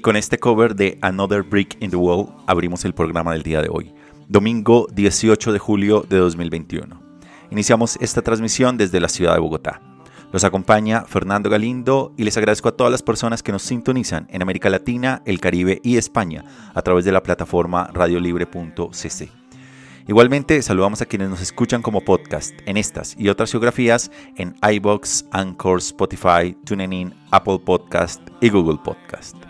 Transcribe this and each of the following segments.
Y con este cover de Another Brick in the Wall abrimos el programa del día de hoy, domingo 18 de julio de 2021. Iniciamos esta transmisión desde la ciudad de Bogotá. Los acompaña Fernando Galindo y les agradezco a todas las personas que nos sintonizan en América Latina, el Caribe y España a través de la plataforma radiolibre.cc. Igualmente, saludamos a quienes nos escuchan como podcast en estas y otras geografías en iBox, Anchor, Spotify, TuneIn, Apple Podcast y Google Podcast.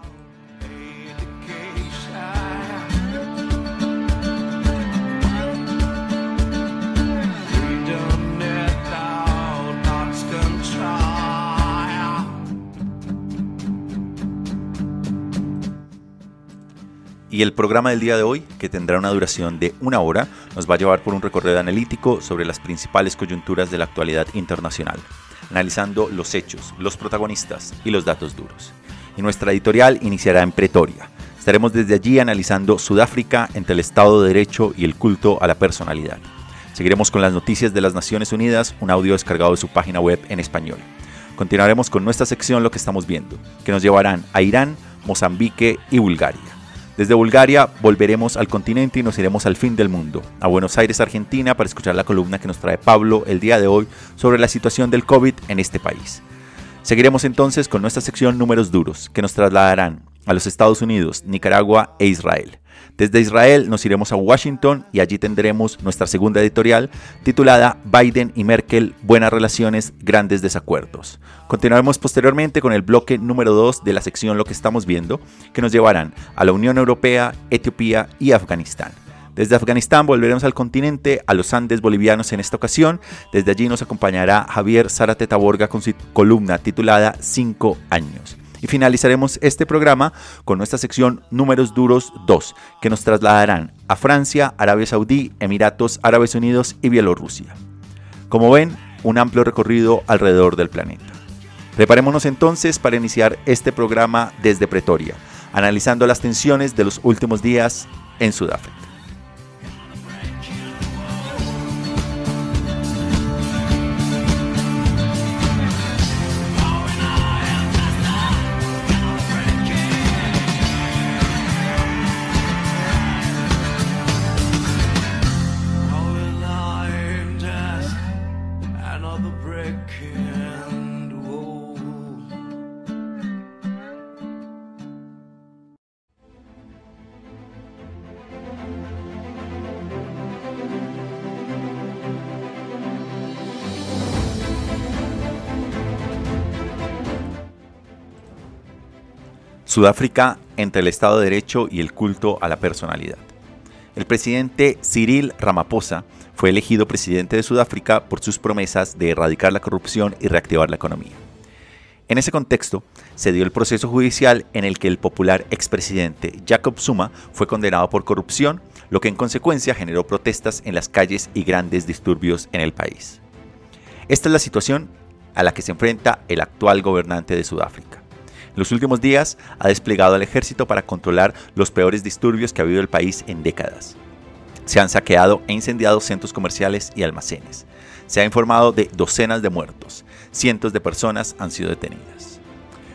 Y el programa del día de hoy, que tendrá una duración de una hora, nos va a llevar por un recorrido analítico sobre las principales coyunturas de la actualidad internacional, analizando los hechos, los protagonistas y los datos duros. Y nuestra editorial iniciará en Pretoria. Estaremos desde allí analizando Sudáfrica entre el Estado de Derecho y el culto a la personalidad. Seguiremos con las noticias de las Naciones Unidas, un audio descargado de su página web en español. Continuaremos con nuestra sección Lo que estamos viendo, que nos llevarán a Irán, Mozambique y Bulgaria. Desde Bulgaria volveremos al continente y nos iremos al fin del mundo, a Buenos Aires, Argentina, para escuchar la columna que nos trae Pablo el día de hoy sobre la situación del COVID en este país. Seguiremos entonces con nuestra sección Números Duros, que nos trasladarán a los Estados Unidos, Nicaragua e Israel. Desde Israel nos iremos a Washington y allí tendremos nuestra segunda editorial titulada Biden y Merkel, buenas relaciones, grandes desacuerdos. Continuaremos posteriormente con el bloque número 2 de la sección Lo que estamos viendo, que nos llevarán a la Unión Europea, Etiopía y Afganistán. Desde Afganistán volveremos al continente, a los Andes bolivianos en esta ocasión. Desde allí nos acompañará Javier Zárate Taborga con su columna titulada 5 años. Y finalizaremos este programa con nuestra sección Números Duros 2, que nos trasladarán a Francia, Arabia Saudí, Emiratos Árabes Unidos y Bielorrusia. Como ven, un amplio recorrido alrededor del planeta. Preparémonos entonces para iniciar este programa desde Pretoria, analizando las tensiones de los últimos días en Sudáfrica. Sudáfrica entre el Estado de Derecho y el culto a la personalidad. El presidente Cyril Ramaphosa fue elegido presidente de Sudáfrica por sus promesas de erradicar la corrupción y reactivar la economía. En ese contexto, se dio el proceso judicial en el que el popular expresidente Jacob Zuma fue condenado por corrupción, lo que en consecuencia generó protestas en las calles y grandes disturbios en el país. Esta es la situación a la que se enfrenta el actual gobernante de Sudáfrica. En los últimos días ha desplegado al ejército para controlar los peores disturbios que ha habido el país en décadas. Se han saqueado e incendiado centros comerciales y almacenes. Se ha informado de docenas de muertos. Cientos de personas han sido detenidas.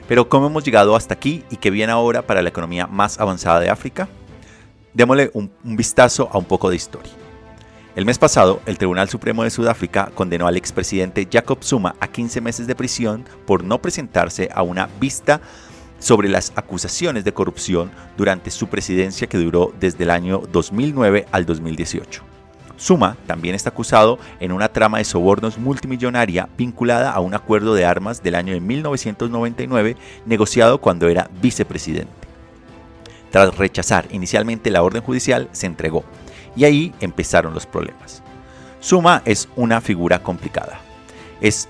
Pero ¿cómo hemos llegado hasta aquí y qué viene ahora para la economía más avanzada de África? Démosle un, un vistazo a un poco de historia. El mes pasado, el Tribunal Supremo de Sudáfrica condenó al expresidente Jacob Zuma a 15 meses de prisión por no presentarse a una vista sobre las acusaciones de corrupción durante su presidencia que duró desde el año 2009 al 2018. Zuma también está acusado en una trama de sobornos multimillonaria vinculada a un acuerdo de armas del año de 1999 negociado cuando era vicepresidente. Tras rechazar inicialmente la orden judicial, se entregó y ahí empezaron los problemas. Zuma es una figura complicada. Es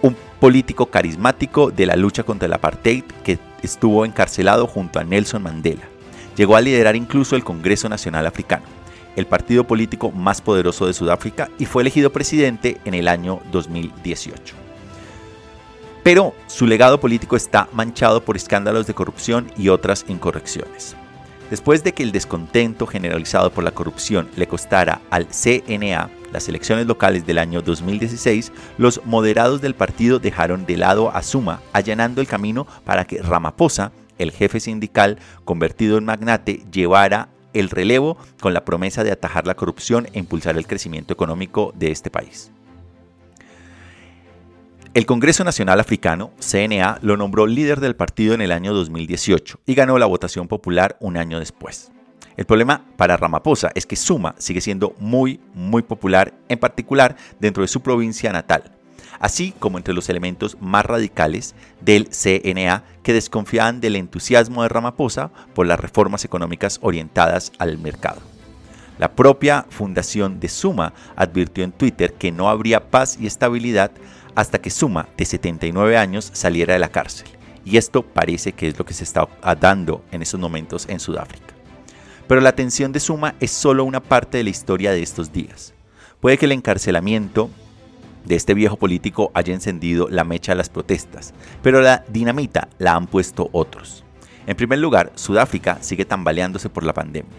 un político carismático de la lucha contra el apartheid que estuvo encarcelado junto a Nelson Mandela. Llegó a liderar incluso el Congreso Nacional Africano, el partido político más poderoso de Sudáfrica, y fue elegido presidente en el año 2018. Pero su legado político está manchado por escándalos de corrupción y otras incorrecciones. Después de que el descontento generalizado por la corrupción le costara al CNA las elecciones locales del año 2016, los moderados del partido dejaron de lado a Suma, allanando el camino para que Ramaphosa, el jefe sindical convertido en magnate, llevara el relevo con la promesa de atajar la corrupción e impulsar el crecimiento económico de este país. El Congreso Nacional Africano, CNA, lo nombró líder del partido en el año 2018 y ganó la votación popular un año después. El problema para Ramaphosa es que Suma sigue siendo muy, muy popular, en particular dentro de su provincia natal, así como entre los elementos más radicales del CNA que desconfiaban del entusiasmo de Ramaphosa por las reformas económicas orientadas al mercado. La propia fundación de Suma advirtió en Twitter que no habría paz y estabilidad hasta que Suma, de 79 años, saliera de la cárcel. Y esto parece que es lo que se está dando en esos momentos en Sudáfrica. Pero la atención de Suma es solo una parte de la historia de estos días. Puede que el encarcelamiento de este viejo político haya encendido la mecha de las protestas, pero la dinamita la han puesto otros. En primer lugar, Sudáfrica sigue tambaleándose por la pandemia.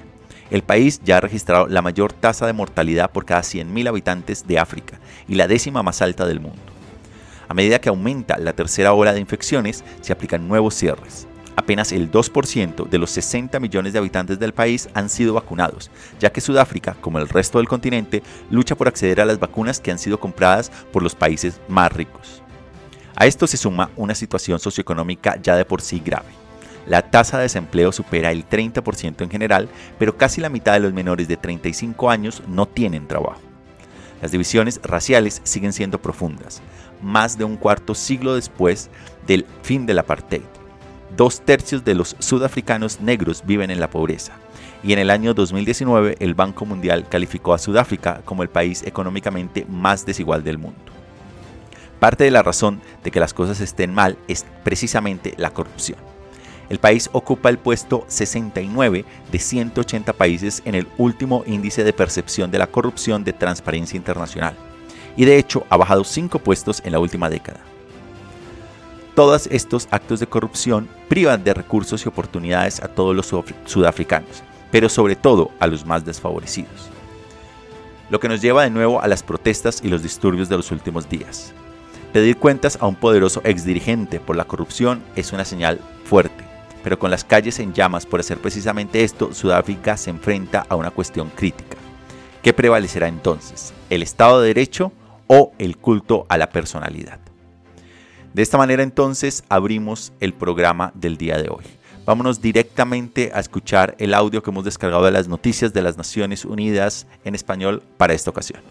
El país ya ha registrado la mayor tasa de mortalidad por cada 100.000 habitantes de África y la décima más alta del mundo. A medida que aumenta la tercera ola de infecciones, se aplican nuevos cierres. Apenas el 2% de los 60 millones de habitantes del país han sido vacunados, ya que Sudáfrica, como el resto del continente, lucha por acceder a las vacunas que han sido compradas por los países más ricos. A esto se suma una situación socioeconómica ya de por sí grave. La tasa de desempleo supera el 30% en general, pero casi la mitad de los menores de 35 años no tienen trabajo. Las divisiones raciales siguen siendo profundas más de un cuarto siglo después del fin del apartheid. Dos tercios de los sudafricanos negros viven en la pobreza. Y en el año 2019 el Banco Mundial calificó a Sudáfrica como el país económicamente más desigual del mundo. Parte de la razón de que las cosas estén mal es precisamente la corrupción. El país ocupa el puesto 69 de 180 países en el último índice de percepción de la corrupción de Transparencia Internacional y de hecho ha bajado 5 puestos en la última década. Todos estos actos de corrupción privan de recursos y oportunidades a todos los sudafricanos, pero sobre todo a los más desfavorecidos. Lo que nos lleva de nuevo a las protestas y los disturbios de los últimos días. Pedir cuentas a un poderoso exdirigente por la corrupción es una señal fuerte, pero con las calles en llamas por hacer precisamente esto, Sudáfrica se enfrenta a una cuestión crítica. ¿Qué prevalecerá entonces? ¿El Estado de Derecho o el culto a la personalidad. De esta manera entonces abrimos el programa del día de hoy. Vámonos directamente a escuchar el audio que hemos descargado de las noticias de las Naciones Unidas en español para esta ocasión.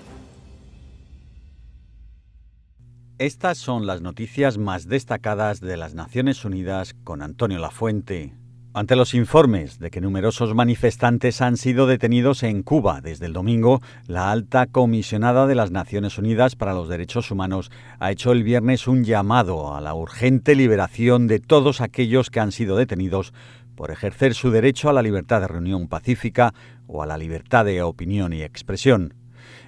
Estas son las noticias más destacadas de las Naciones Unidas con Antonio Lafuente. Ante los informes de que numerosos manifestantes han sido detenidos en Cuba desde el domingo, la alta comisionada de las Naciones Unidas para los Derechos Humanos ha hecho el viernes un llamado a la urgente liberación de todos aquellos que han sido detenidos por ejercer su derecho a la libertad de reunión pacífica o a la libertad de opinión y expresión.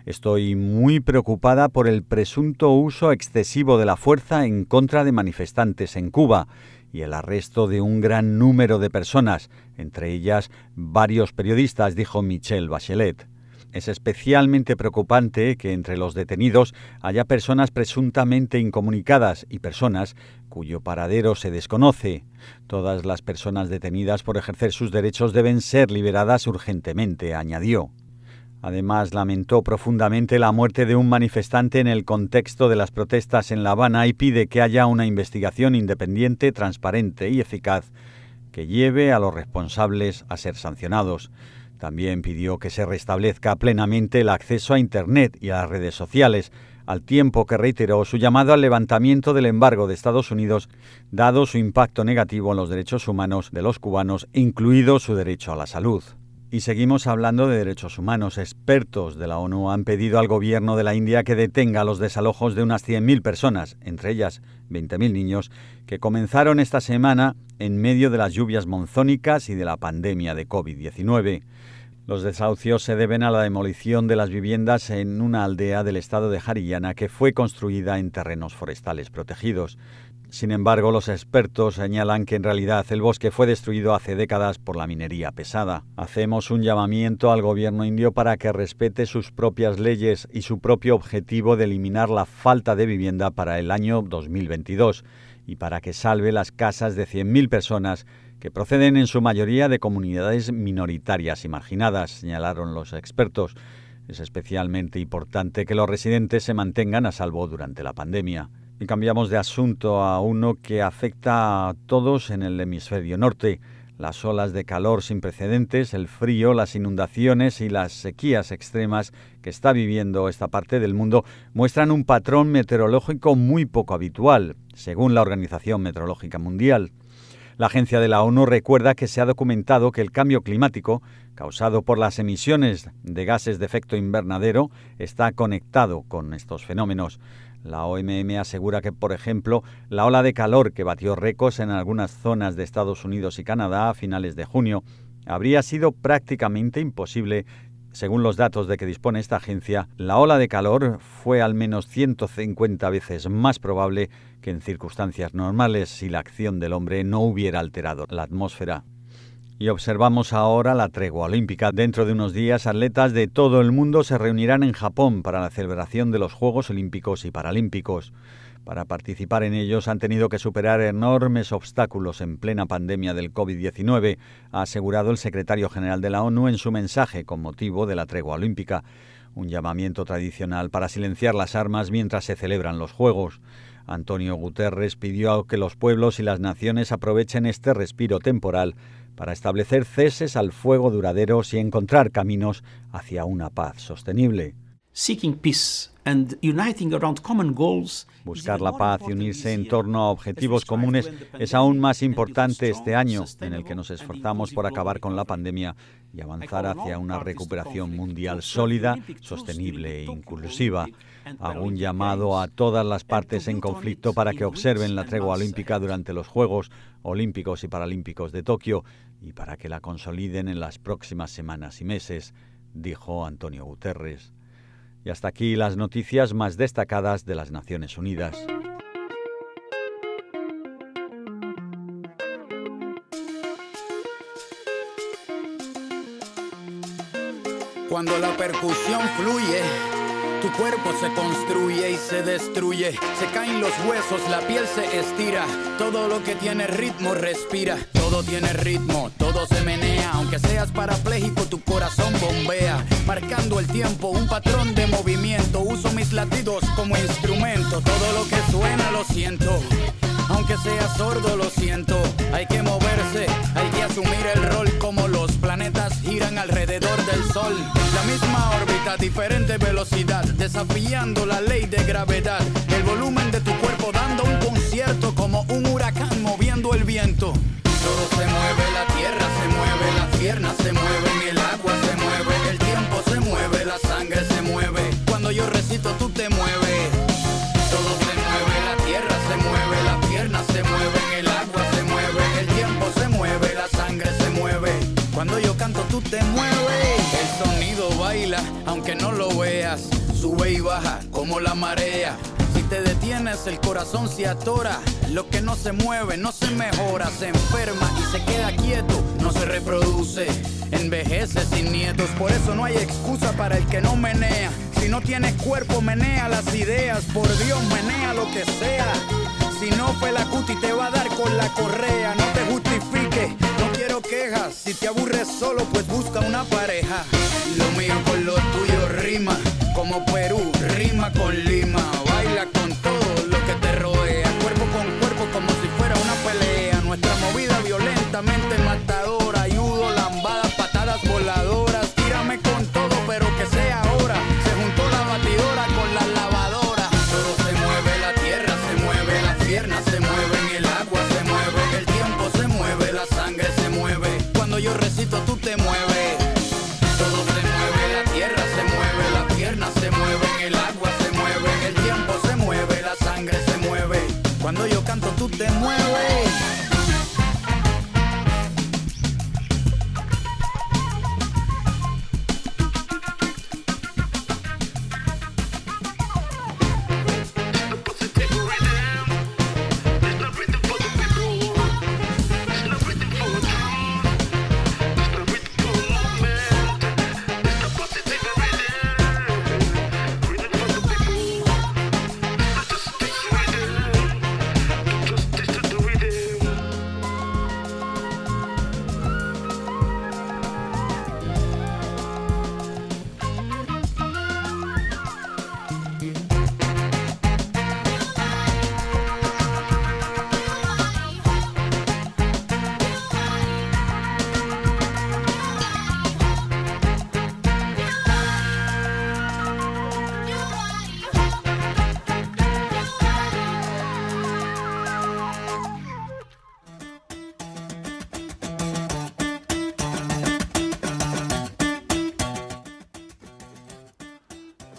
Estoy muy preocupada por el presunto uso excesivo de la fuerza en contra de manifestantes en Cuba y el arresto de un gran número de personas, entre ellas varios periodistas, dijo Michelle Bachelet. Es especialmente preocupante que entre los detenidos haya personas presuntamente incomunicadas y personas cuyo paradero se desconoce. Todas las personas detenidas por ejercer sus derechos deben ser liberadas urgentemente, añadió. Además, lamentó profundamente la muerte de un manifestante en el contexto de las protestas en La Habana y pide que haya una investigación independiente, transparente y eficaz que lleve a los responsables a ser sancionados. También pidió que se restablezca plenamente el acceso a Internet y a las redes sociales, al tiempo que reiteró su llamado al levantamiento del embargo de Estados Unidos, dado su impacto negativo en los derechos humanos de los cubanos, incluido su derecho a la salud. Y seguimos hablando de derechos humanos. Expertos de la ONU han pedido al gobierno de la India que detenga los desalojos de unas 100.000 personas, entre ellas 20.000 niños, que comenzaron esta semana en medio de las lluvias monzónicas y de la pandemia de COVID-19. Los desahucios se deben a la demolición de las viviendas en una aldea del estado de Haryana que fue construida en terrenos forestales protegidos. Sin embargo, los expertos señalan que en realidad el bosque fue destruido hace décadas por la minería pesada. Hacemos un llamamiento al gobierno indio para que respete sus propias leyes y su propio objetivo de eliminar la falta de vivienda para el año 2022 y para que salve las casas de 100.000 personas que proceden en su mayoría de comunidades minoritarias y marginadas, señalaron los expertos. Es especialmente importante que los residentes se mantengan a salvo durante la pandemia. Y cambiamos de asunto a uno que afecta a todos en el hemisferio norte. Las olas de calor sin precedentes, el frío, las inundaciones y las sequías extremas que está viviendo esta parte del mundo muestran un patrón meteorológico muy poco habitual, según la Organización Meteorológica Mundial. La agencia de la ONU recuerda que se ha documentado que el cambio climático, causado por las emisiones de gases de efecto invernadero, está conectado con estos fenómenos. La OMM asegura que, por ejemplo, la ola de calor que batió récords en algunas zonas de Estados Unidos y Canadá a finales de junio habría sido prácticamente imposible según los datos de que dispone esta agencia, la ola de calor fue al menos 150 veces más probable que en circunstancias normales si la acción del hombre no hubiera alterado la atmósfera. Y observamos ahora la tregua olímpica. Dentro de unos días, atletas de todo el mundo se reunirán en Japón para la celebración de los Juegos Olímpicos y Paralímpicos. Para participar en ellos han tenido que superar enormes obstáculos en plena pandemia del COVID-19, ha asegurado el secretario general de la ONU en su mensaje con motivo de la tregua olímpica, un llamamiento tradicional para silenciar las armas mientras se celebran los Juegos. Antonio Guterres pidió que los pueblos y las naciones aprovechen este respiro temporal para establecer ceses al fuego duraderos y encontrar caminos hacia una paz sostenible. Buscar la paz y unirse en torno a objetivos comunes es aún más importante este año, en el que nos esforzamos por acabar con la pandemia y avanzar hacia una recuperación mundial sólida, sostenible e inclusiva. Hago un llamado a todas las partes en conflicto para que observen la tregua olímpica durante los Juegos Olímpicos y Paralímpicos de Tokio y para que la consoliden en las próximas semanas y meses, dijo Antonio Guterres. Y hasta aquí las noticias más destacadas de las Naciones Unidas. Cuando la percusión fluye, tu cuerpo se construye y se destruye. Se caen los huesos, la piel se estira. Todo lo que tiene ritmo respira. Todo tiene ritmo, todo se menea. Aunque seas parapléjico, tu corazón bombea. Marcando el tiempo, un patrón de movimiento. Uso mis latidos como instrumento. Todo lo que suena lo siento. Aunque sea sordo, lo siento. Hay que moverse, hay que asumir el rol como los alrededor del sol. La misma órbita, diferente velocidad, desafiando la ley de gravedad. El volumen de tu cuerpo dando un concierto como un huracán moviendo el viento. Todo se mueve, la tierra se mueve, las piernas se mueven, el agua se mueve, el tiempo se mueve, la sangre se mueve. Cuando yo recito, tú te mueves. Sube y baja como la marea. Si te detienes, el corazón se atora. Lo que no se mueve, no se mejora, se enferma y se queda quieto. No se reproduce, envejece sin nietos. Por eso no hay excusa para el que no menea. Si no tienes cuerpo, menea las ideas. Por Dios, menea lo que sea. Si no fue la cuti, te va a dar con la correa. No te justifique, no quiero quejas. Si te aburres solo, pues busca una pareja. Perú,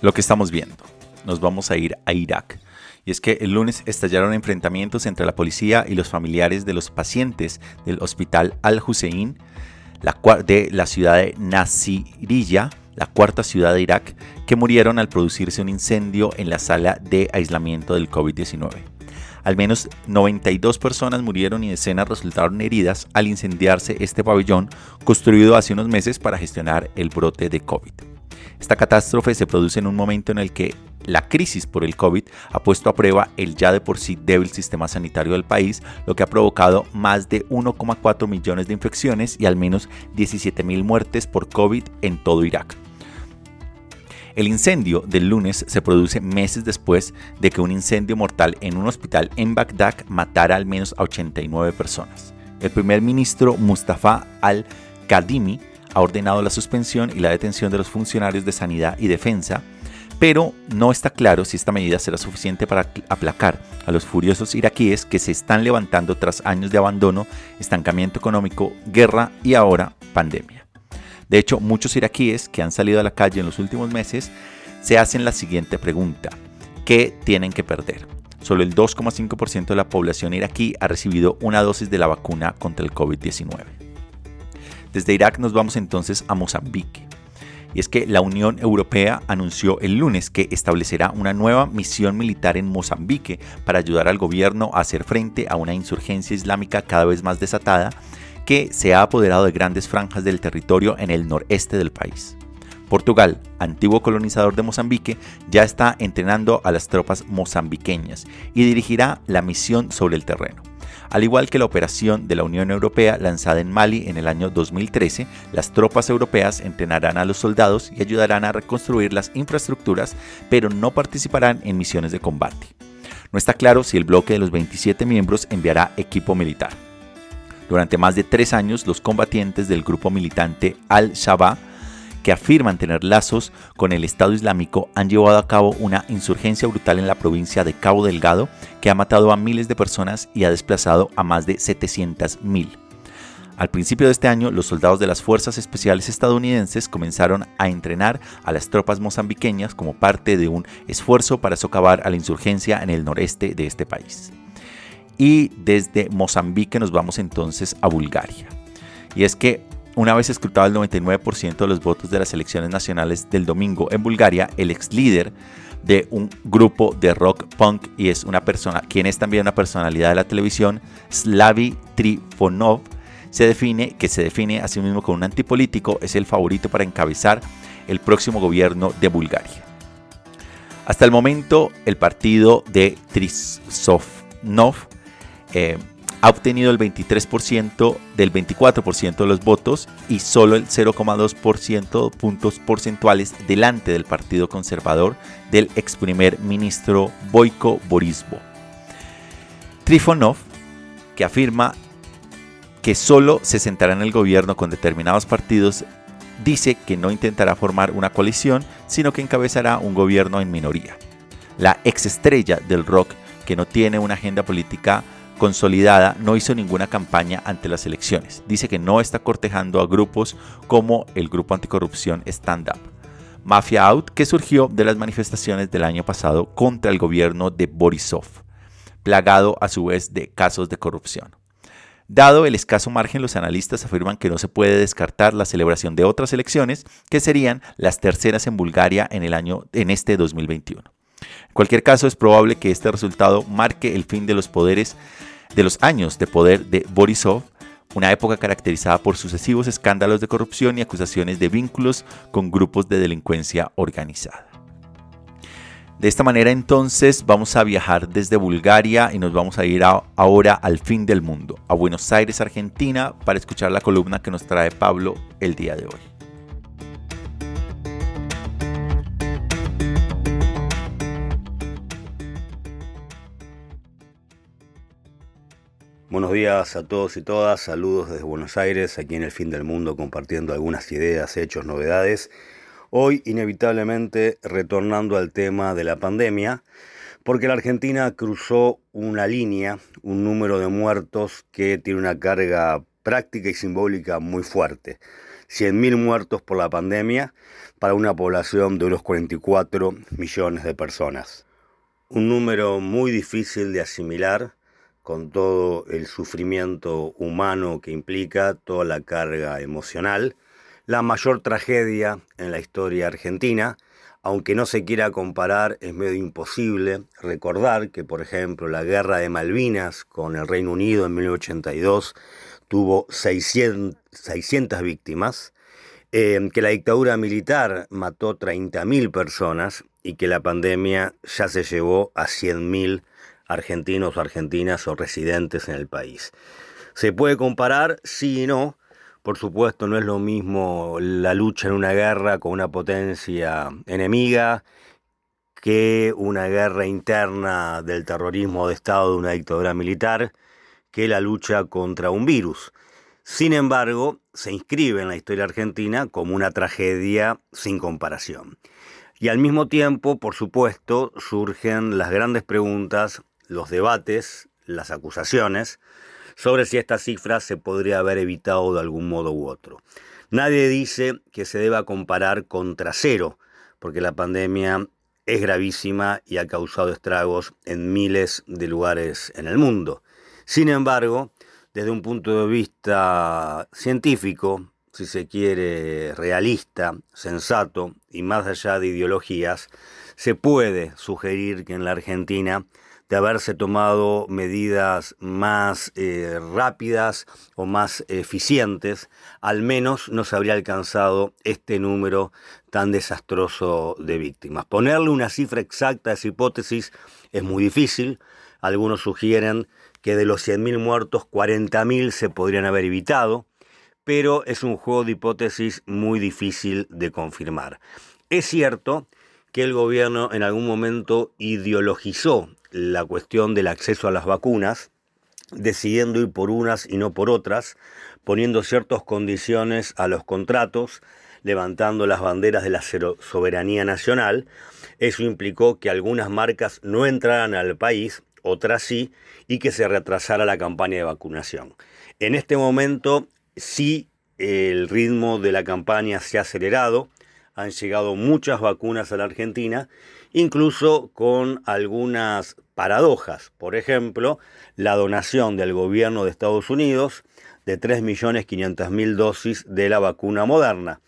Lo que estamos viendo. Nos vamos a ir a Irak. Y es que el lunes estallaron enfrentamientos entre la policía y los familiares de los pacientes del hospital Al-Hussein de la ciudad de Nasiriyah, la cuarta ciudad de Irak, que murieron al producirse un incendio en la sala de aislamiento del COVID-19. Al menos 92 personas murieron y decenas resultaron heridas al incendiarse este pabellón construido hace unos meses para gestionar el brote de COVID. Esta catástrofe se produce en un momento en el que la crisis por el COVID ha puesto a prueba el ya de por sí débil sistema sanitario del país, lo que ha provocado más de 1,4 millones de infecciones y al menos 17 mil muertes por COVID en todo Irak. El incendio del lunes se produce meses después de que un incendio mortal en un hospital en Bagdad matara al menos a 89 personas. El primer ministro Mustafa al-Kadhimi ha ordenado la suspensión y la detención de los funcionarios de sanidad y defensa, pero no está claro si esta medida será suficiente para aplacar a los furiosos iraquíes que se están levantando tras años de abandono, estancamiento económico, guerra y ahora pandemia. De hecho, muchos iraquíes que han salido a la calle en los últimos meses se hacen la siguiente pregunta. ¿Qué tienen que perder? Solo el 2,5% de la población iraquí ha recibido una dosis de la vacuna contra el COVID-19. Desde Irak nos vamos entonces a Mozambique. Y es que la Unión Europea anunció el lunes que establecerá una nueva misión militar en Mozambique para ayudar al gobierno a hacer frente a una insurgencia islámica cada vez más desatada que se ha apoderado de grandes franjas del territorio en el noreste del país. Portugal, antiguo colonizador de Mozambique, ya está entrenando a las tropas mozambiqueñas y dirigirá la misión sobre el terreno. Al igual que la operación de la Unión Europea lanzada en Mali en el año 2013, las tropas europeas entrenarán a los soldados y ayudarán a reconstruir las infraestructuras, pero no participarán en misiones de combate. No está claro si el bloque de los 27 miembros enviará equipo militar. Durante más de tres años, los combatientes del grupo militante Al-Shabaab que afirman tener lazos con el Estado Islámico han llevado a cabo una insurgencia brutal en la provincia de Cabo Delgado que ha matado a miles de personas y ha desplazado a más de 700.000. Al principio de este año, los soldados de las Fuerzas Especiales estadounidenses comenzaron a entrenar a las tropas mozambiqueñas como parte de un esfuerzo para socavar a la insurgencia en el noreste de este país. Y desde Mozambique nos vamos entonces a Bulgaria. Y es que una vez escrutado el 99% de los votos de las elecciones nacionales del domingo en Bulgaria, el ex líder de un grupo de rock punk y es una persona, quien es también una personalidad de la televisión, Slavi Trifonov, se define, que se define a sí mismo como un antipolítico, es el favorito para encabezar el próximo gobierno de Bulgaria. Hasta el momento, el partido de Trisovnov eh, ha obtenido el 23% del 24% de los votos y solo el 0,2% puntos porcentuales delante del Partido Conservador del ex primer ministro Boyko Borisbo. Trifonov, que afirma que solo se sentará en el gobierno con determinados partidos, dice que no intentará formar una coalición, sino que encabezará un gobierno en minoría. La ex estrella del rock, que no tiene una agenda política consolidada, no hizo ninguna campaña ante las elecciones. Dice que no está cortejando a grupos como el grupo anticorrupción Stand Up. Mafia Out, que surgió de las manifestaciones del año pasado contra el gobierno de Borisov, plagado a su vez de casos de corrupción. Dado el escaso margen, los analistas afirman que no se puede descartar la celebración de otras elecciones, que serían las terceras en Bulgaria en, el año, en este 2021. En cualquier caso, es probable que este resultado marque el fin de los poderes de los años de poder de Borisov, una época caracterizada por sucesivos escándalos de corrupción y acusaciones de vínculos con grupos de delincuencia organizada. De esta manera entonces vamos a viajar desde Bulgaria y nos vamos a ir ahora al fin del mundo, a Buenos Aires, Argentina, para escuchar la columna que nos trae Pablo el día de hoy. Buenos días a todos y todas, saludos desde Buenos Aires, aquí en el fin del mundo compartiendo algunas ideas, hechos, novedades. Hoy inevitablemente retornando al tema de la pandemia, porque la Argentina cruzó una línea, un número de muertos que tiene una carga práctica y simbólica muy fuerte. 100.000 muertos por la pandemia para una población de unos 44 millones de personas. Un número muy difícil de asimilar con todo el sufrimiento humano que implica, toda la carga emocional, la mayor tragedia en la historia argentina, aunque no se quiera comparar, es medio imposible recordar que, por ejemplo, la guerra de Malvinas con el Reino Unido en 1982 tuvo 600, 600 víctimas, eh, que la dictadura militar mató 30.000 personas y que la pandemia ya se llevó a 100.000 argentinos o argentinas o residentes en el país. ¿Se puede comparar? Sí y no. Por supuesto, no es lo mismo la lucha en una guerra con una potencia enemiga que una guerra interna del terrorismo de Estado de una dictadura militar, que la lucha contra un virus. Sin embargo, se inscribe en la historia argentina como una tragedia sin comparación. Y al mismo tiempo, por supuesto, surgen las grandes preguntas los debates, las acusaciones, sobre si esta cifra se podría haber evitado de algún modo u otro. Nadie dice que se deba comparar contra cero, porque la pandemia es gravísima y ha causado estragos en miles de lugares en el mundo. Sin embargo, desde un punto de vista científico, si se quiere, realista, sensato y más allá de ideologías, se puede sugerir que en la Argentina de haberse tomado medidas más eh, rápidas o más eficientes, al menos no se habría alcanzado este número tan desastroso de víctimas. Ponerle una cifra exacta a esa hipótesis es muy difícil. Algunos sugieren que de los 100.000 muertos, 40.000 se podrían haber evitado, pero es un juego de hipótesis muy difícil de confirmar. Es cierto que el gobierno en algún momento ideologizó la cuestión del acceso a las vacunas, decidiendo ir por unas y no por otras, poniendo ciertas condiciones a los contratos, levantando las banderas de la soberanía nacional. Eso implicó que algunas marcas no entraran al país, otras sí, y que se retrasara la campaña de vacunación. En este momento sí el ritmo de la campaña se ha acelerado, han llegado muchas vacunas a la Argentina, incluso con algunas paradojas. Por ejemplo, la donación del gobierno de Estados Unidos de 3.500.000 dosis de la vacuna moderna,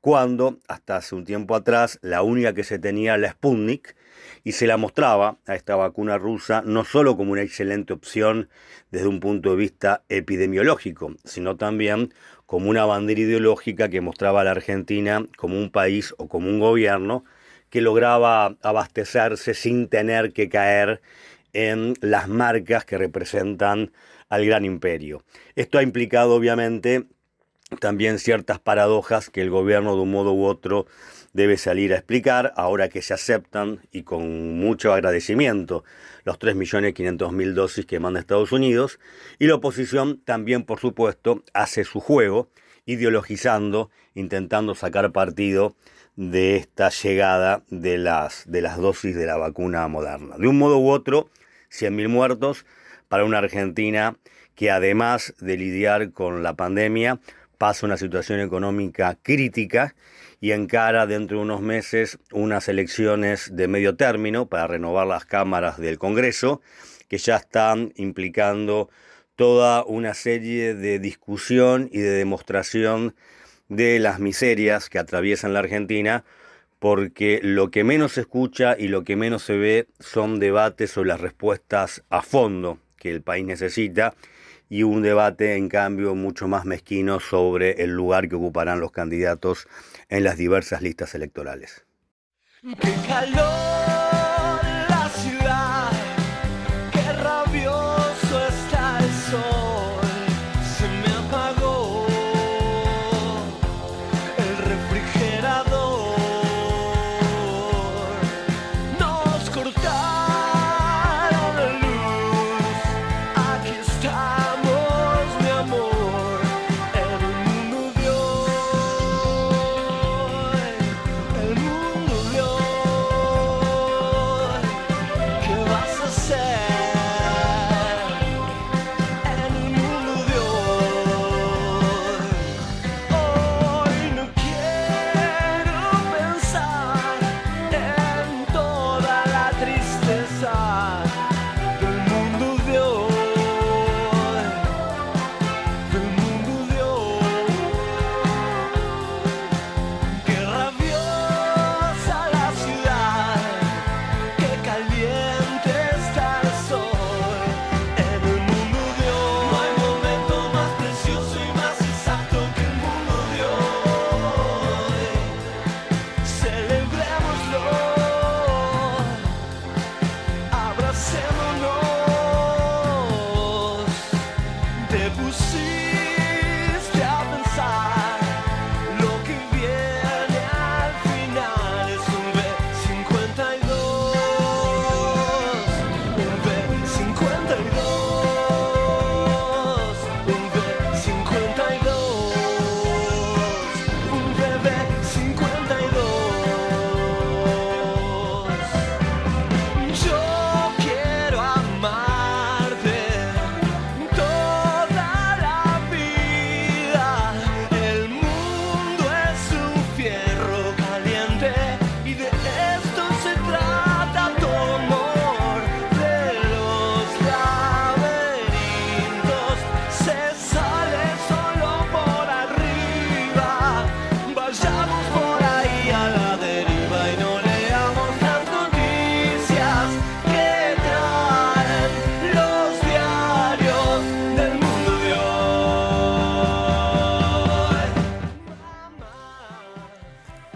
cuando hasta hace un tiempo atrás la única que se tenía la Sputnik y se la mostraba a esta vacuna rusa no solo como una excelente opción desde un punto de vista epidemiológico, sino también como una bandera ideológica que mostraba a la Argentina como un país o como un gobierno que lograba abastecerse sin tener que caer en las marcas que representan al gran imperio. Esto ha implicado obviamente también ciertas paradojas que el gobierno de un modo u otro debe salir a explicar, ahora que se aceptan y con mucho agradecimiento los 3.500.000 dosis que manda Estados Unidos, y la oposición también, por supuesto, hace su juego, ideologizando, intentando sacar partido de esta llegada de las, de las dosis de la vacuna moderna. De un modo u otro, 100.000 muertos para una Argentina que además de lidiar con la pandemia, pasa una situación económica crítica y encara dentro de unos meses unas elecciones de medio término para renovar las cámaras del Congreso, que ya están implicando toda una serie de discusión y de demostración de las miserias que atraviesan la Argentina, porque lo que menos se escucha y lo que menos se ve son debates sobre las respuestas a fondo que el país necesita y un debate, en cambio, mucho más mezquino sobre el lugar que ocuparán los candidatos en las diversas listas electorales.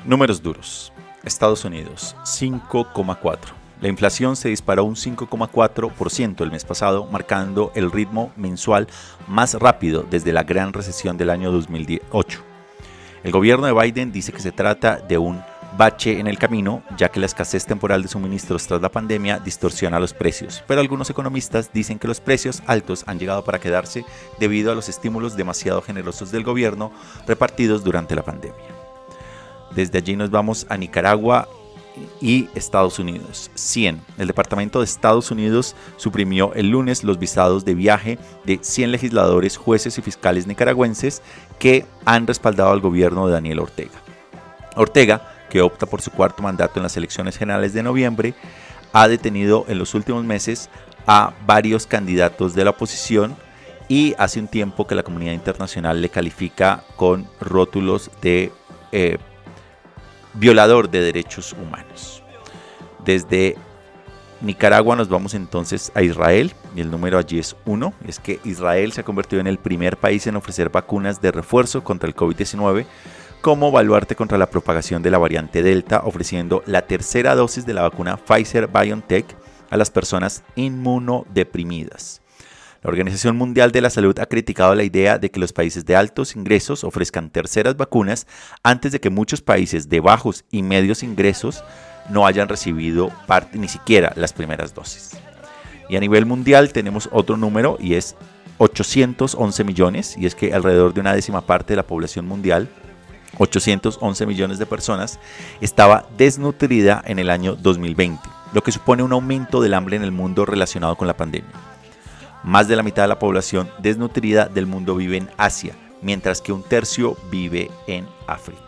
Números duros. Estados Unidos, 5,4. La inflación se disparó un 5,4% el mes pasado, marcando el ritmo mensual más rápido desde la gran recesión del año 2008. El gobierno de Biden dice que se trata de un bache en el camino, ya que la escasez temporal de suministros tras la pandemia distorsiona los precios, pero algunos economistas dicen que los precios altos han llegado para quedarse debido a los estímulos demasiado generosos del gobierno repartidos durante la pandemia. Desde allí nos vamos a Nicaragua y Estados Unidos. 100. El Departamento de Estados Unidos suprimió el lunes los visados de viaje de 100 legisladores, jueces y fiscales nicaragüenses que han respaldado al gobierno de Daniel Ortega. Ortega, que opta por su cuarto mandato en las elecciones generales de noviembre, ha detenido en los últimos meses a varios candidatos de la oposición y hace un tiempo que la comunidad internacional le califica con rótulos de eh, violador de derechos humanos. Desde Nicaragua nos vamos entonces a Israel y el número allí es 1. Es que Israel se ha convertido en el primer país en ofrecer vacunas de refuerzo contra el COVID-19 como baluarte contra la propagación de la variante Delta, ofreciendo la tercera dosis de la vacuna Pfizer BioNTech a las personas inmunodeprimidas. La Organización Mundial de la Salud ha criticado la idea de que los países de altos ingresos ofrezcan terceras vacunas antes de que muchos países de bajos y medios ingresos no hayan recibido parte, ni siquiera las primeras dosis. Y a nivel mundial tenemos otro número y es 811 millones, y es que alrededor de una décima parte de la población mundial 811 millones de personas, estaba desnutrida en el año 2020, lo que supone un aumento del hambre en el mundo relacionado con la pandemia. Más de la mitad de la población desnutrida del mundo vive en Asia, mientras que un tercio vive en África.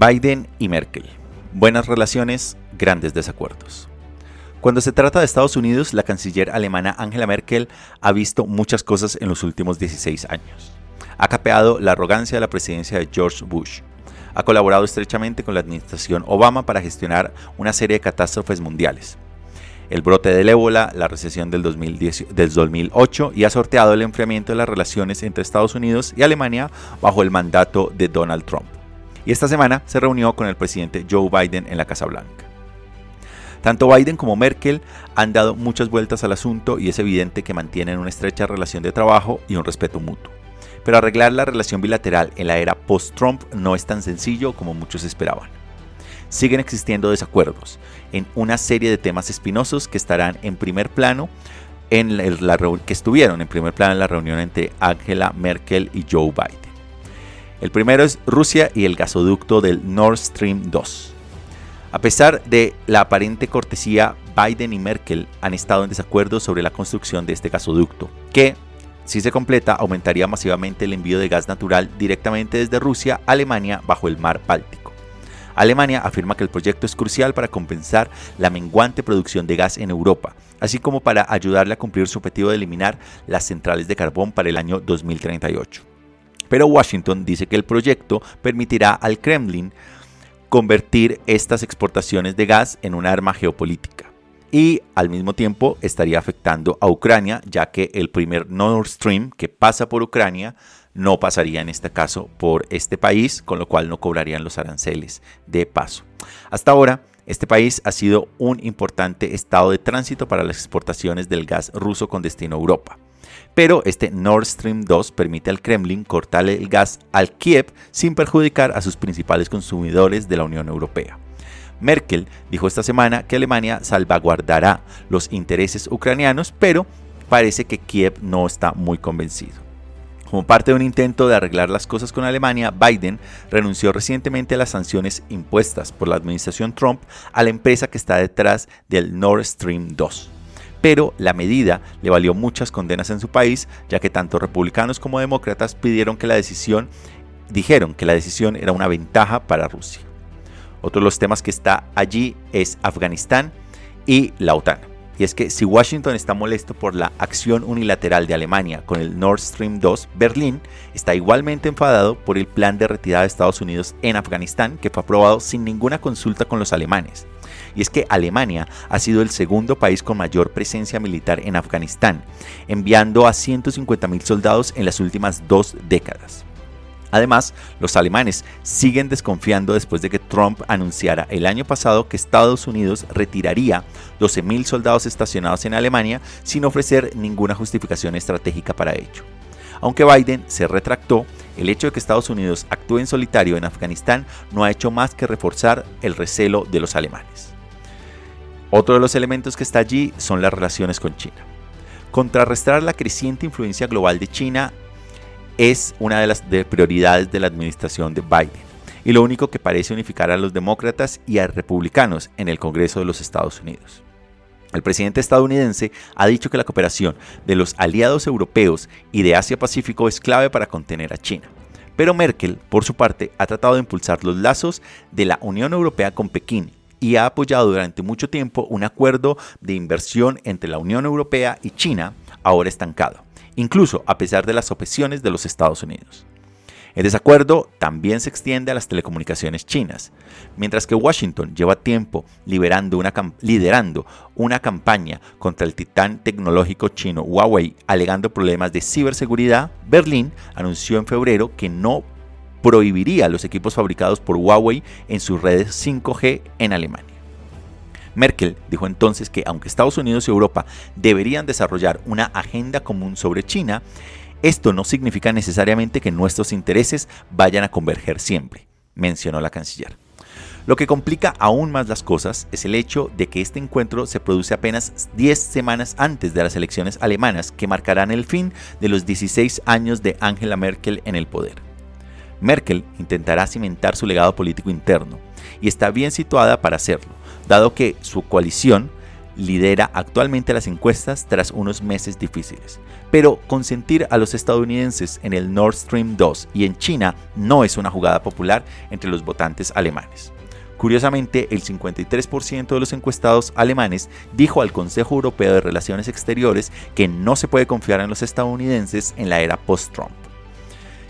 Biden y Merkel. Buenas relaciones, grandes desacuerdos. Cuando se trata de Estados Unidos, la canciller alemana Angela Merkel ha visto muchas cosas en los últimos 16 años. Ha capeado la arrogancia de la presidencia de George Bush. Ha colaborado estrechamente con la administración Obama para gestionar una serie de catástrofes mundiales. El brote del ébola, la recesión del, 2010, del 2008 y ha sorteado el enfriamiento de las relaciones entre Estados Unidos y Alemania bajo el mandato de Donald Trump y esta semana se reunió con el presidente Joe Biden en la Casa Blanca. Tanto Biden como Merkel han dado muchas vueltas al asunto y es evidente que mantienen una estrecha relación de trabajo y un respeto mutuo. Pero arreglar la relación bilateral en la era post-Trump no es tan sencillo como muchos esperaban. Siguen existiendo desacuerdos en una serie de temas espinosos que estarán en primer plano en la, que estuvieron en primer plano en la reunión entre Angela Merkel y Joe Biden. El primero es Rusia y el gasoducto del Nord Stream 2. A pesar de la aparente cortesía, Biden y Merkel han estado en desacuerdo sobre la construcción de este gasoducto, que, si se completa, aumentaría masivamente el envío de gas natural directamente desde Rusia a Alemania bajo el mar Báltico. Alemania afirma que el proyecto es crucial para compensar la menguante producción de gas en Europa, así como para ayudarle a cumplir su objetivo de eliminar las centrales de carbón para el año 2038 pero Washington dice que el proyecto permitirá al Kremlin convertir estas exportaciones de gas en un arma geopolítica y al mismo tiempo estaría afectando a Ucrania, ya que el primer Nord Stream que pasa por Ucrania no pasaría en este caso por este país, con lo cual no cobrarían los aranceles de paso. Hasta ahora, este país ha sido un importante estado de tránsito para las exportaciones del gas ruso con destino a Europa pero este Nord Stream 2 permite al Kremlin cortarle el gas al Kiev sin perjudicar a sus principales consumidores de la Unión Europea. Merkel dijo esta semana que Alemania salvaguardará los intereses ucranianos, pero parece que Kiev no está muy convencido. Como parte de un intento de arreglar las cosas con Alemania, Biden renunció recientemente a las sanciones impuestas por la administración Trump a la empresa que está detrás del Nord Stream 2 pero la medida le valió muchas condenas en su país, ya que tanto republicanos como demócratas pidieron que la decisión, dijeron que la decisión era una ventaja para Rusia. Otro de los temas que está allí es Afganistán y la OTAN. y es que si Washington está molesto por la acción unilateral de Alemania con el Nord Stream 2, Berlín está igualmente enfadado por el plan de retirada de Estados Unidos en Afganistán que fue aprobado sin ninguna consulta con los alemanes. Y es que Alemania ha sido el segundo país con mayor presencia militar en Afganistán, enviando a 150.000 soldados en las últimas dos décadas. Además, los alemanes siguen desconfiando después de que Trump anunciara el año pasado que Estados Unidos retiraría 12.000 soldados estacionados en Alemania sin ofrecer ninguna justificación estratégica para ello. Aunque Biden se retractó, el hecho de que Estados Unidos actúe en solitario en Afganistán no ha hecho más que reforzar el recelo de los alemanes. Otro de los elementos que está allí son las relaciones con China. Contrarrestar la creciente influencia global de China es una de las prioridades de la administración de Biden y lo único que parece unificar a los demócratas y a republicanos en el Congreso de los Estados Unidos. El presidente estadounidense ha dicho que la cooperación de los aliados europeos y de Asia-Pacífico es clave para contener a China. Pero Merkel, por su parte, ha tratado de impulsar los lazos de la Unión Europea con Pekín y ha apoyado durante mucho tiempo un acuerdo de inversión entre la Unión Europea y China, ahora estancado incluso a pesar de las objeciones de los Estados Unidos. El desacuerdo también se extiende a las telecomunicaciones chinas. Mientras que Washington lleva tiempo liderando una campaña contra el titán tecnológico chino Huawei alegando problemas de ciberseguridad, Berlín anunció en febrero que no prohibiría los equipos fabricados por Huawei en sus redes 5G en Alemania. Merkel dijo entonces que aunque Estados Unidos y Europa deberían desarrollar una agenda común sobre China, esto no significa necesariamente que nuestros intereses vayan a converger siempre, mencionó la canciller. Lo que complica aún más las cosas es el hecho de que este encuentro se produce apenas 10 semanas antes de las elecciones alemanas que marcarán el fin de los 16 años de Angela Merkel en el poder. Merkel intentará cimentar su legado político interno y está bien situada para hacerlo dado que su coalición lidera actualmente las encuestas tras unos meses difíciles. Pero consentir a los estadounidenses en el Nord Stream 2 y en China no es una jugada popular entre los votantes alemanes. Curiosamente, el 53% de los encuestados alemanes dijo al Consejo Europeo de Relaciones Exteriores que no se puede confiar en los estadounidenses en la era post-Trump.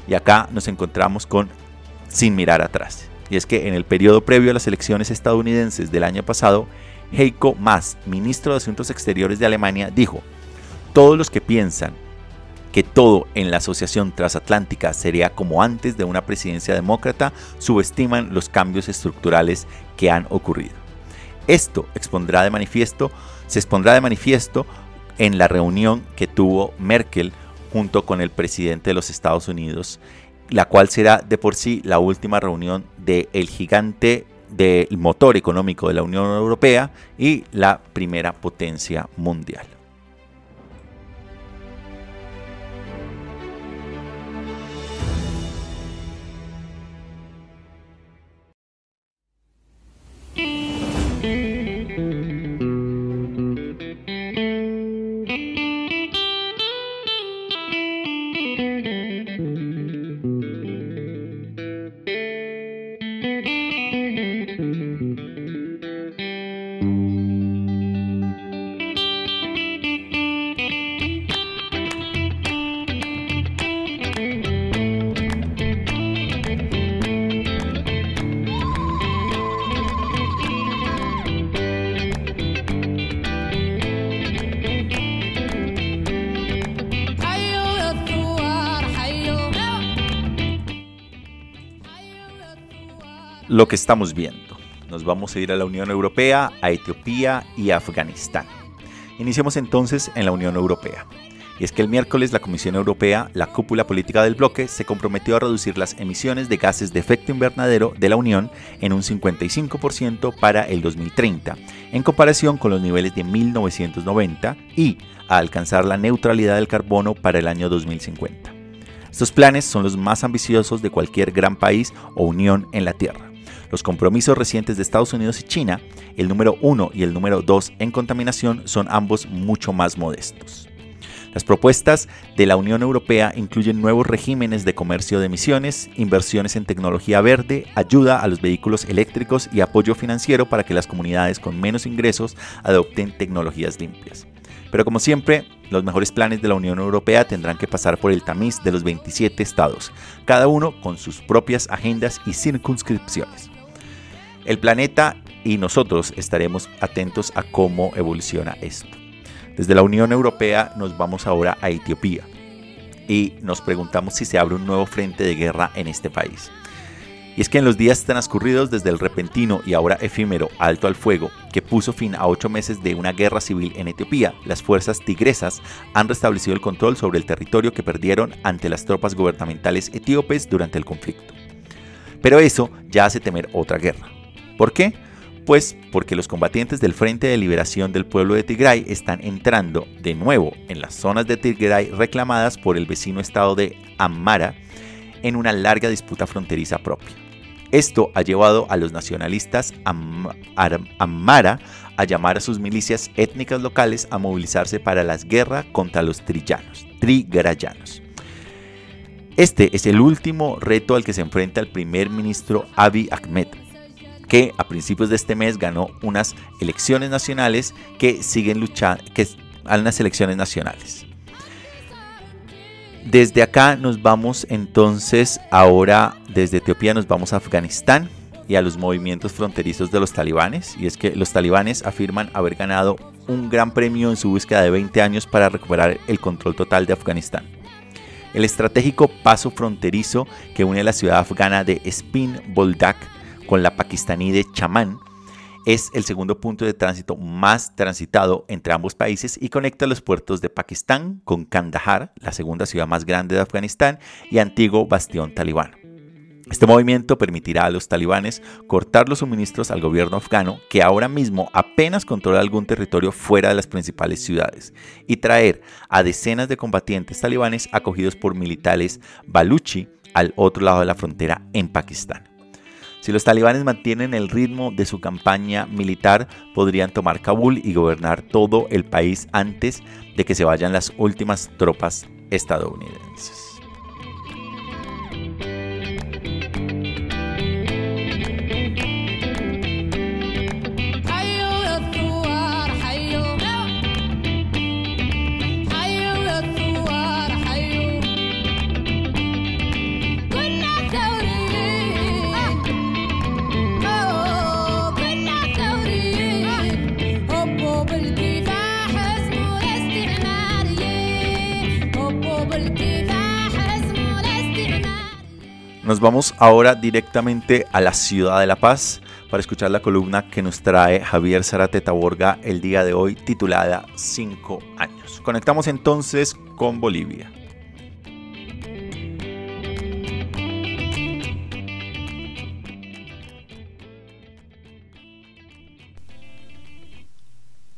Y acá nos encontramos con sin mirar atrás y es que en el periodo previo a las elecciones estadounidenses del año pasado, Heiko Maas, ministro de Asuntos Exteriores de Alemania, dijo, todos los que piensan que todo en la Asociación Transatlántica sería como antes de una presidencia demócrata, subestiman los cambios estructurales que han ocurrido. Esto expondrá de manifiesto, se expondrá de manifiesto en la reunión que tuvo Merkel junto con el presidente de los Estados Unidos la cual será de por sí la última reunión del el gigante del motor económico de la Unión Europea y la primera potencia mundial. Que estamos viendo. Nos vamos a ir a la Unión Europea, a Etiopía y a Afganistán. Iniciemos entonces en la Unión Europea. Y es que el miércoles la Comisión Europea, la cúpula política del bloque, se comprometió a reducir las emisiones de gases de efecto invernadero de la Unión en un 55% para el 2030, en comparación con los niveles de 1990 y a alcanzar la neutralidad del carbono para el año 2050. Estos planes son los más ambiciosos de cualquier gran país o unión en la Tierra los compromisos recientes de Estados Unidos y China, el número 1 y el número 2 en contaminación, son ambos mucho más modestos. Las propuestas de la Unión Europea incluyen nuevos regímenes de comercio de emisiones, inversiones en tecnología verde, ayuda a los vehículos eléctricos y apoyo financiero para que las comunidades con menos ingresos adopten tecnologías limpias. Pero como siempre, los mejores planes de la Unión Europea tendrán que pasar por el tamiz de los 27 estados, cada uno con sus propias agendas y circunscripciones. El planeta y nosotros estaremos atentos a cómo evoluciona esto. Desde la Unión Europea nos vamos ahora a Etiopía y nos preguntamos si se abre un nuevo frente de guerra en este país. Y es que en los días transcurridos desde el repentino y ahora efímero alto al fuego, que puso fin a ocho meses de una guerra civil en Etiopía, las fuerzas tigresas han restablecido el control sobre el territorio que perdieron ante las tropas gubernamentales etíopes durante el conflicto. Pero eso ya hace temer otra guerra. ¿Por qué? Pues porque los combatientes del Frente de Liberación del Pueblo de Tigray están entrando de nuevo en las zonas de Tigray reclamadas por el vecino estado de Amara en una larga disputa fronteriza propia. Esto ha llevado a los nacionalistas Amara a llamar a sus milicias étnicas locales a movilizarse para la guerra contra los trillanos. Este es el último reto al que se enfrenta el primer ministro Abiy Ahmed, que a principios de este mes ganó unas elecciones nacionales que siguen luchando, que unas elecciones nacionales. Desde acá nos vamos entonces, ahora desde Etiopía nos vamos a Afganistán y a los movimientos fronterizos de los talibanes. Y es que los talibanes afirman haber ganado un gran premio en su búsqueda de 20 años para recuperar el control total de Afganistán. El estratégico paso fronterizo que une la ciudad afgana de Spin Boldak con la pakistaní de Chaman, es el segundo punto de tránsito más transitado entre ambos países y conecta los puertos de Pakistán con Kandahar, la segunda ciudad más grande de Afganistán y antiguo bastión talibán. Este movimiento permitirá a los talibanes cortar los suministros al gobierno afgano, que ahora mismo apenas controla algún territorio fuera de las principales ciudades, y traer a decenas de combatientes talibanes acogidos por militares baluchi al otro lado de la frontera en Pakistán. Si los talibanes mantienen el ritmo de su campaña militar, podrían tomar Kabul y gobernar todo el país antes de que se vayan las últimas tropas estadounidenses. Nos vamos ahora directamente a la ciudad de La Paz para escuchar la columna que nos trae Javier Zarate Taborga el día de hoy titulada 5 años. Conectamos entonces con Bolivia.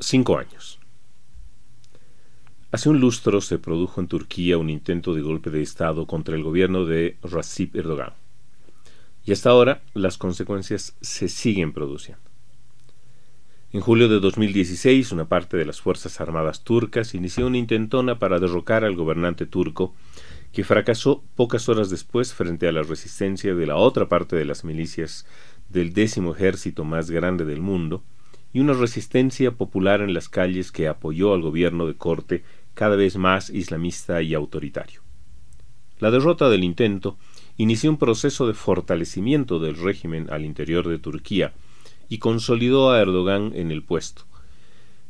Cinco años. Hace un lustro se produjo en Turquía un intento de golpe de Estado contra el gobierno de Recep Erdogan. Y hasta ahora las consecuencias se siguen produciendo. En julio de 2016, una parte de las Fuerzas Armadas turcas inició una intentona para derrocar al gobernante turco, que fracasó pocas horas después frente a la resistencia de la otra parte de las milicias del décimo ejército más grande del mundo, y una resistencia popular en las calles que apoyó al gobierno de corte cada vez más islamista y autoritario. La derrota del intento inició un proceso de fortalecimiento del régimen al interior de Turquía y consolidó a Erdogan en el puesto,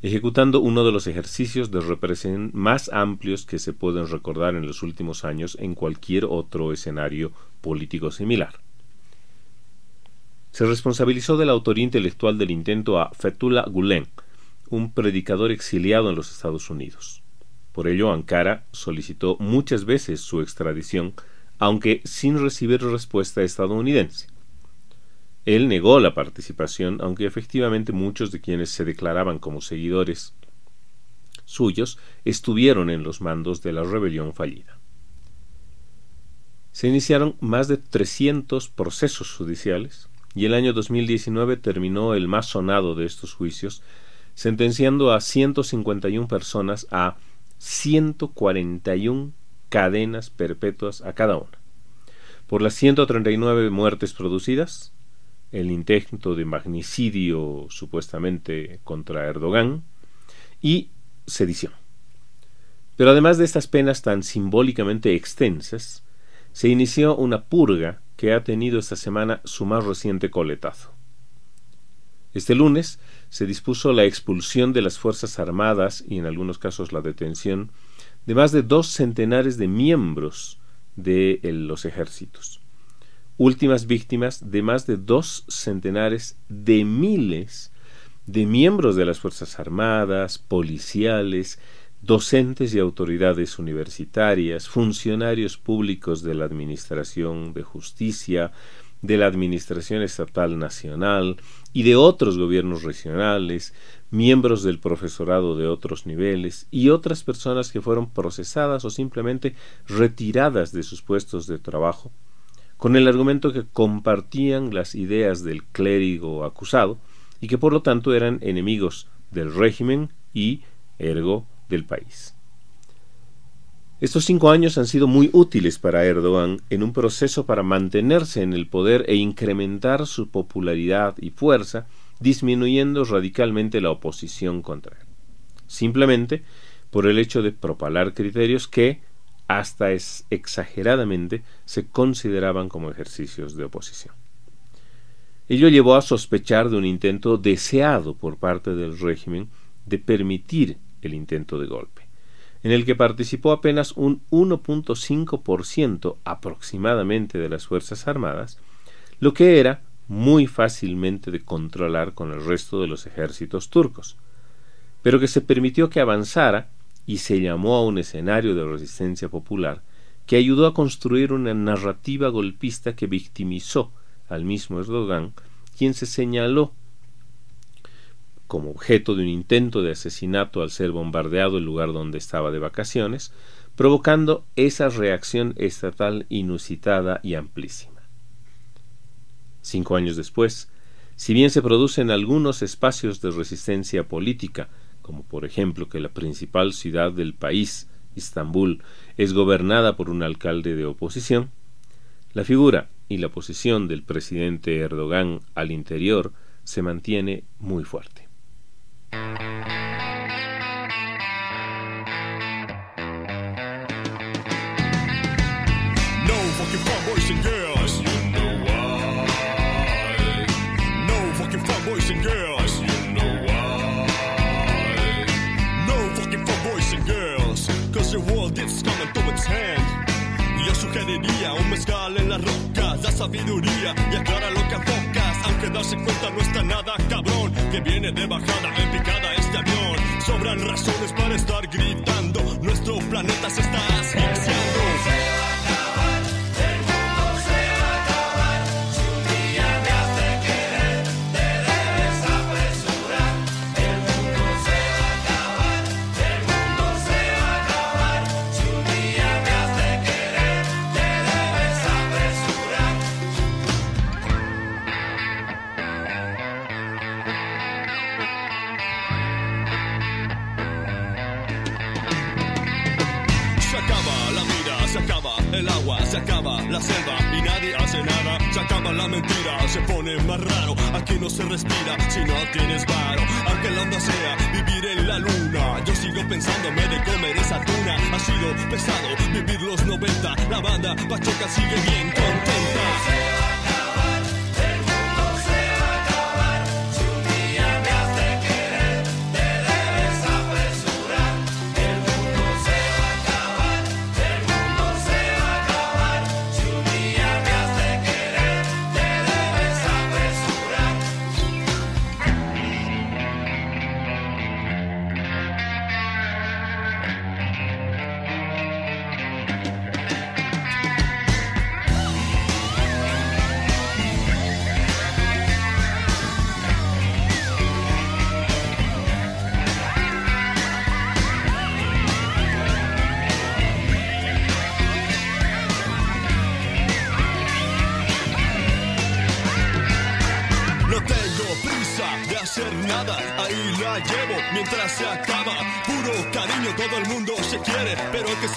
ejecutando uno de los ejercicios de represión más amplios que se pueden recordar en los últimos años en cualquier otro escenario político similar. Se responsabilizó de la autoría intelectual del intento a Fethullah Gulen, un predicador exiliado en los Estados Unidos. Por ello, Ankara solicitó muchas veces su extradición, aunque sin recibir respuesta estadounidense. Él negó la participación, aunque efectivamente muchos de quienes se declaraban como seguidores suyos estuvieron en los mandos de la rebelión fallida. Se iniciaron más de 300 procesos judiciales y el año 2019 terminó el más sonado de estos juicios, sentenciando a 151 personas a 141 cadenas perpetuas a cada una. Por las 139 muertes producidas, el intento de magnicidio supuestamente contra Erdogan y sedición. Pero además de estas penas tan simbólicamente extensas, se inició una purga que ha tenido esta semana su más reciente coletazo. Este lunes se dispuso la expulsión de las Fuerzas Armadas y en algunos casos la detención de más de dos centenares de miembros de los ejércitos, últimas víctimas de más de dos centenares de miles de miembros de las Fuerzas Armadas, policiales, docentes y autoridades universitarias, funcionarios públicos de la Administración de Justicia, de la Administración Estatal Nacional y de otros gobiernos regionales, miembros del profesorado de otros niveles y otras personas que fueron procesadas o simplemente retiradas de sus puestos de trabajo, con el argumento que compartían las ideas del clérigo acusado y que por lo tanto eran enemigos del régimen y, ergo, del país. Estos cinco años han sido muy útiles para Erdogan en un proceso para mantenerse en el poder e incrementar su popularidad y fuerza, disminuyendo radicalmente la oposición contra él. Simplemente por el hecho de propalar criterios que, hasta es exageradamente, se consideraban como ejercicios de oposición. Ello llevó a sospechar de un intento deseado por parte del régimen de permitir el intento de golpe en el que participó apenas un 1.5% aproximadamente de las Fuerzas Armadas, lo que era muy fácilmente de controlar con el resto de los ejércitos turcos, pero que se permitió que avanzara y se llamó a un escenario de resistencia popular que ayudó a construir una narrativa golpista que victimizó al mismo Erdogan, quien se señaló como objeto de un intento de asesinato al ser bombardeado el lugar donde estaba de vacaciones, provocando esa reacción estatal inusitada y amplísima. Cinco años después, si bien se producen algunos espacios de resistencia política, como por ejemplo que la principal ciudad del país, Estambul, es gobernada por un alcalde de oposición, la figura y la posición del presidente Erdogan al interior se mantiene muy fuerte. No fucking fun boys and girls. You know why? No fucking fun boys and girls. You know why? No fucking fun boys and girls. Cause your world is coming to its hand. Yo sugeriría un mezcal en la roca, la sabiduría y aclara lo que enfocas. Aunque darse cuenta no está nada cabrón, que viene de bajada en picada este avión. Sobran razones para estar gritando, nuestro planeta se está asfixiando. Pensándome de comer esa tuna. Ha sido pesado vivir los 90. La banda Pachoca sigue bien contenta.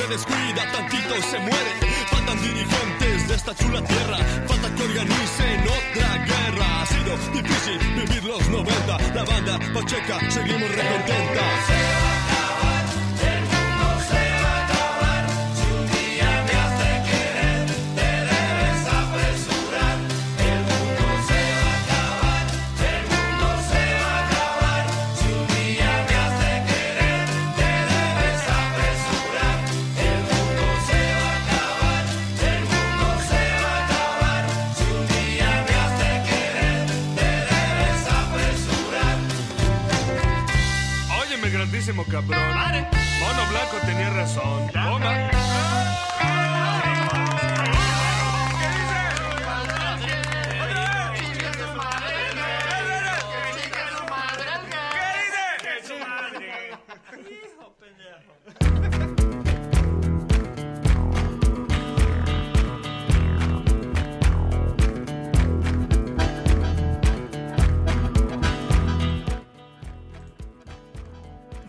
Descuida tantito se muere. Faltan dirigentes de esta chula tierra, falta que organicen otra guerra. Ha sido difícil vivir los 90, la banda Pacheca, seguimos recontentas.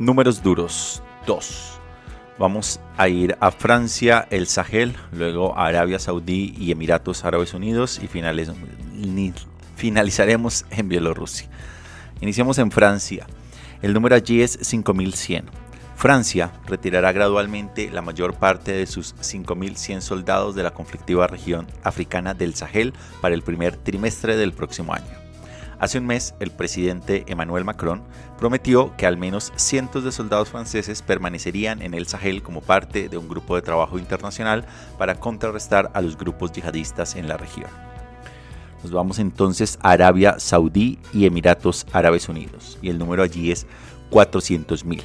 Números duros 2. Vamos a ir a Francia, el Sahel, luego a Arabia Saudí y Emiratos Árabes Unidos y finalizaremos en Bielorrusia. Iniciamos en Francia. El número allí es 5100. Francia retirará gradualmente la mayor parte de sus 5.100 soldados de la conflictiva región africana del Sahel para el primer trimestre del próximo año. Hace un mes, el presidente Emmanuel Macron prometió que al menos cientos de soldados franceses permanecerían en el Sahel como parte de un grupo de trabajo internacional para contrarrestar a los grupos yihadistas en la región. Nos vamos entonces a Arabia Saudí y Emiratos Árabes Unidos, y el número allí es 400.000.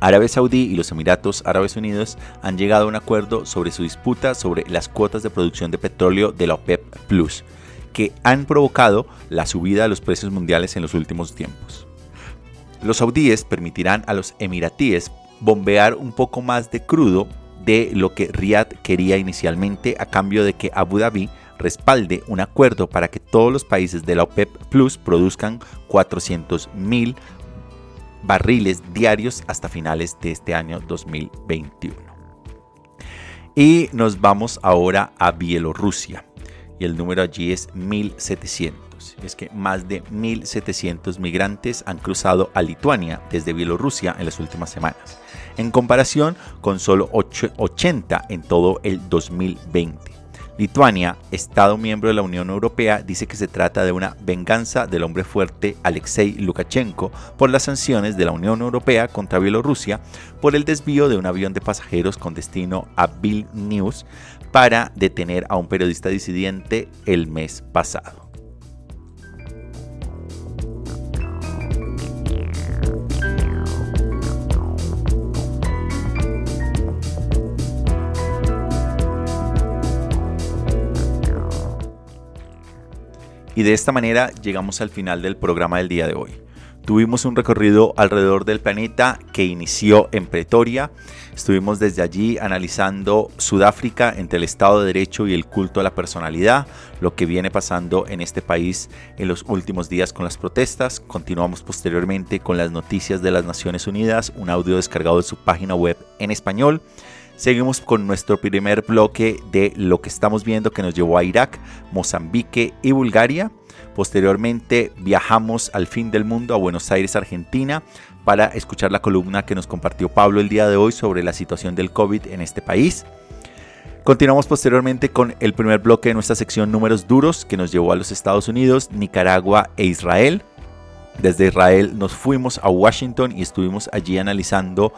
Arabia Saudí y los Emiratos Árabes Unidos han llegado a un acuerdo sobre su disputa sobre las cuotas de producción de petróleo de la OPEP Plus que han provocado la subida de los precios mundiales en los últimos tiempos. Los saudíes permitirán a los emiratíes bombear un poco más de crudo de lo que Riyadh quería inicialmente a cambio de que Abu Dhabi respalde un acuerdo para que todos los países de la OPEP Plus produzcan 400.000 barriles diarios hasta finales de este año 2021. Y nos vamos ahora a Bielorrusia y el número allí es 1700. Es que más de 1700 migrantes han cruzado a Lituania desde Bielorrusia en las últimas semanas, en comparación con solo 80 en todo el 2020. Lituania, Estado miembro de la Unión Europea, dice que se trata de una venganza del hombre fuerte Alexei Lukashenko por las sanciones de la Unión Europea contra Bielorrusia por el desvío de un avión de pasajeros con destino a Vilnius para detener a un periodista disidente el mes pasado. Y de esta manera llegamos al final del programa del día de hoy. Tuvimos un recorrido alrededor del planeta que inició en Pretoria. Estuvimos desde allí analizando Sudáfrica entre el Estado de Derecho y el culto a la personalidad, lo que viene pasando en este país en los últimos días con las protestas. Continuamos posteriormente con las noticias de las Naciones Unidas, un audio descargado de su página web en español. Seguimos con nuestro primer bloque de lo que estamos viendo que nos llevó a Irak, Mozambique y Bulgaria. Posteriormente viajamos al fin del mundo a Buenos Aires, Argentina, para escuchar la columna que nos compartió Pablo el día de hoy sobre la situación del COVID en este país. Continuamos posteriormente con el primer bloque de nuestra sección Números Duros que nos llevó a los Estados Unidos, Nicaragua e Israel. Desde Israel nos fuimos a Washington y estuvimos allí analizando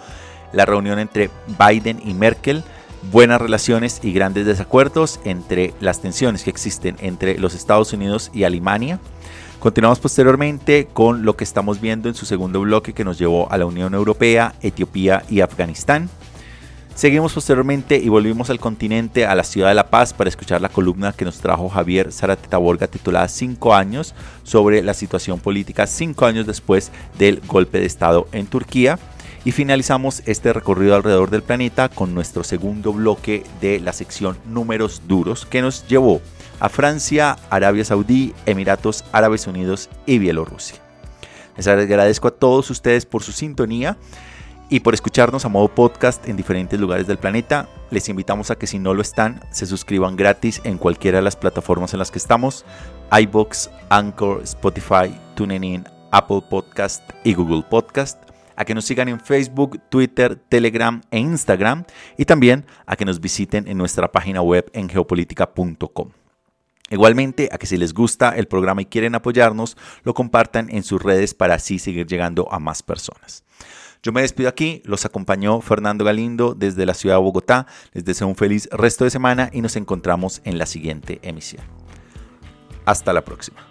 la reunión entre Biden y Merkel, buenas relaciones y grandes desacuerdos entre las tensiones que existen entre los Estados Unidos y Alemania. Continuamos posteriormente con lo que estamos viendo en su segundo bloque que nos llevó a la Unión Europea, Etiopía y Afganistán. Seguimos posteriormente y volvimos al continente, a la ciudad de La Paz, para escuchar la columna que nos trajo Javier Zarateta Borga titulada 5 años sobre la situación política 5 años después del golpe de Estado en Turquía. Y finalizamos este recorrido alrededor del planeta con nuestro segundo bloque de la sección Números Duros que nos llevó a Francia, Arabia Saudí, Emiratos Árabes Unidos y Bielorrusia. Les agradezco a todos ustedes por su sintonía y por escucharnos a modo podcast en diferentes lugares del planeta. Les invitamos a que si no lo están, se suscriban gratis en cualquiera de las plataformas en las que estamos, iBox, Anchor, Spotify, TuneIn, Apple Podcast y Google Podcast a que nos sigan en Facebook, Twitter, Telegram e Instagram y también a que nos visiten en nuestra página web en geopolítica.com. Igualmente, a que si les gusta el programa y quieren apoyarnos, lo compartan en sus redes para así seguir llegando a más personas. Yo me despido aquí, los acompañó Fernando Galindo desde la ciudad de Bogotá, les deseo un feliz resto de semana y nos encontramos en la siguiente emisión. Hasta la próxima.